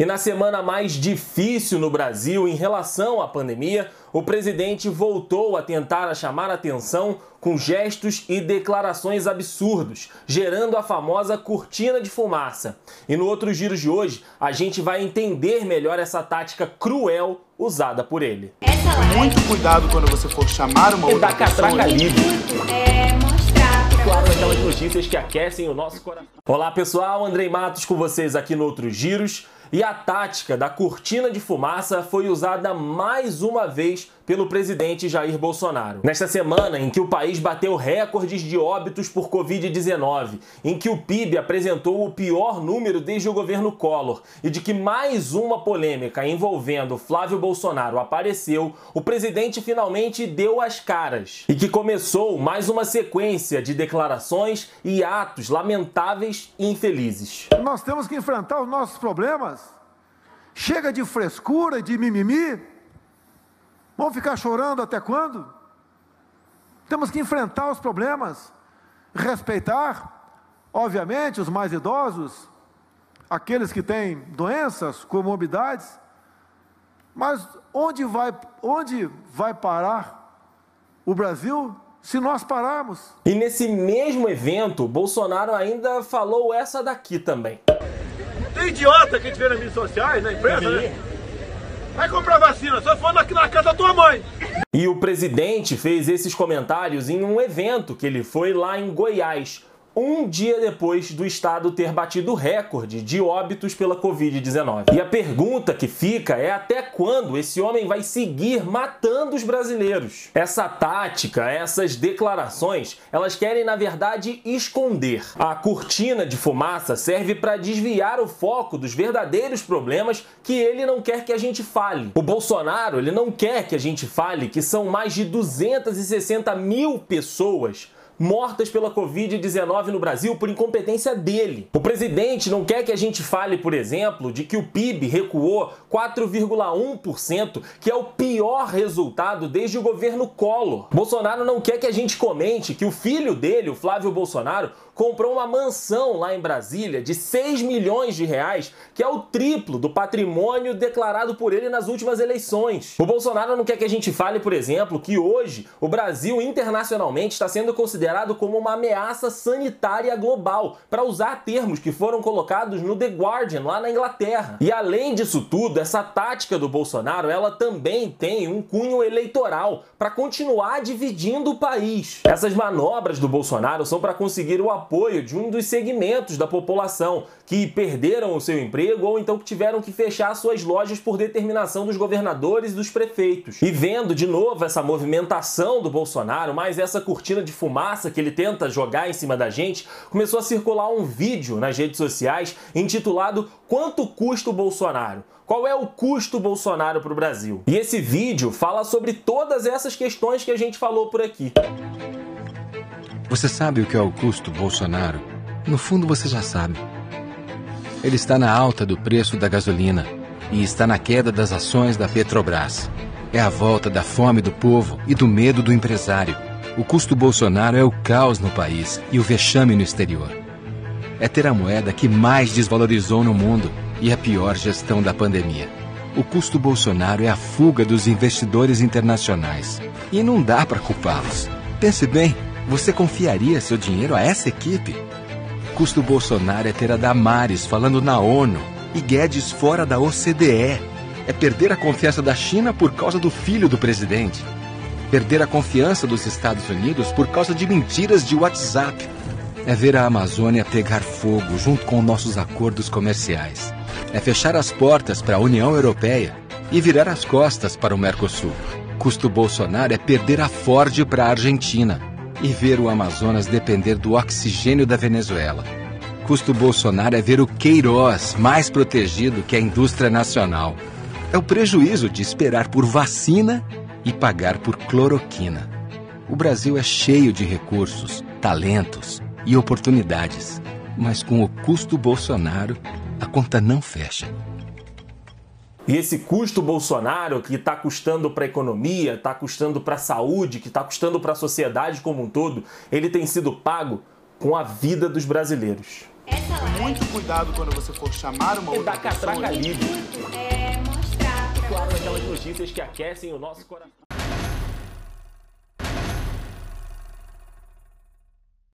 E na semana mais difícil no Brasil em relação à pandemia, o presidente voltou a tentar chamar atenção com gestos e declarações absurdos, gerando a famosa cortina de fumaça. E no outro giro de hoje, a gente vai entender melhor essa tática cruel usada por ele. Muito cuidado quando você for chamar uma outra da catraca pessoa. livre. É mostrar pra Claro, vocês. aquelas notícias que aquecem o nosso coração. Olá pessoal, Andrei Matos com vocês aqui no Outros Giros. E a tática da cortina de fumaça foi usada mais uma vez pelo presidente Jair Bolsonaro. Nesta semana em que o país bateu recordes de óbitos por Covid-19, em que o PIB apresentou o pior número desde o governo Collor e de que mais uma polêmica envolvendo Flávio Bolsonaro apareceu, o presidente finalmente deu as caras e que começou mais uma sequência de declarações e atos lamentáveis e infelizes. Nós temos que enfrentar os nossos problemas. Chega de frescura, de mimimi. Vamos ficar chorando até quando? Temos que enfrentar os problemas, respeitar, obviamente, os mais idosos, aqueles que têm doenças, comorbidades. Mas onde vai, onde vai parar o Brasil se nós pararmos? E nesse mesmo evento, Bolsonaro ainda falou essa daqui também. Tem idiota que a gente vê nas mídias sociais, na imprensa, né? Vai comprar vacina, só for aqui na casa da tua mãe. E o presidente fez esses comentários em um evento que ele foi lá em Goiás, um dia depois do estado ter batido recorde de óbitos pela Covid-19. E a pergunta que fica é até quando esse homem vai seguir matando os brasileiros? Essa tática, essas declarações, elas querem na verdade esconder. A cortina de fumaça serve para desviar o foco dos verdadeiros problemas que ele não quer que a gente fale. O Bolsonaro, ele não quer que a gente fale que são mais de 260 mil pessoas mortas pela Covid-19 no Brasil por incompetência dele. O presidente não quer que a gente fale, por exemplo, de que o PIB recuou 4,1%, que é o pior resultado desde o governo Collor. Bolsonaro não quer que a gente comente que o filho dele, o Flávio Bolsonaro, comprou uma mansão lá em Brasília de 6 milhões de reais, que é o triplo do patrimônio declarado por ele nas últimas eleições. O Bolsonaro não quer que a gente fale, por exemplo, que hoje o Brasil internacionalmente está sendo considerado como uma ameaça sanitária global, para usar termos que foram colocados no The Guardian lá na Inglaterra. E além disso tudo, essa tática do Bolsonaro, ela também tem um cunho eleitoral para continuar dividindo o país. Essas manobras do Bolsonaro são para conseguir o apoio de um dos segmentos da população que perderam o seu emprego ou então que tiveram que fechar suas lojas por determinação dos governadores e dos prefeitos. E vendo de novo essa movimentação do Bolsonaro, mais essa cortina de fumaça que ele tenta jogar em cima da gente, começou a circular um vídeo nas redes sociais intitulado Quanto custa o Bolsonaro? Qual é o custo Bolsonaro para o Brasil? E esse vídeo fala sobre todas essas questões que a gente falou por aqui. Você sabe o que é o custo Bolsonaro? No fundo, você já sabe. Ele está na alta do preço da gasolina e está na queda das ações da Petrobras. É a volta da fome do povo e do medo do empresário. O custo Bolsonaro é o caos no país e o vexame no exterior. É ter a moeda que mais desvalorizou no mundo e a pior gestão da pandemia. O custo Bolsonaro é a fuga dos investidores internacionais. E não dá para culpá-los. Pense bem, você confiaria seu dinheiro a essa equipe? Custo Bolsonaro é ter a Damares falando na ONU e Guedes fora da OCDE. É perder a confiança da China por causa do filho do presidente. Perder a confiança dos Estados Unidos por causa de mentiras de WhatsApp. É ver a Amazônia pegar fogo junto com nossos acordos comerciais. É fechar as portas para a União Europeia e virar as costas para o Mercosul. Custo Bolsonaro é perder a Ford para a Argentina e ver o Amazonas depender do oxigênio da Venezuela. Custo Bolsonaro é ver o Queiroz mais protegido que a indústria nacional. É o prejuízo de esperar por vacina e pagar por cloroquina. O Brasil é cheio de recursos, talentos e oportunidades, mas com o custo Bolsonaro, a conta não fecha. E esse custo Bolsonaro que está custando para a economia, está custando para a saúde, que está custando para a sociedade como um todo, ele tem sido pago com a vida dos brasileiros. Muito cuidado quando você for chamar uma E outra da pessoa. catraca livre. é aquelas notícias que aquecem o nosso coração.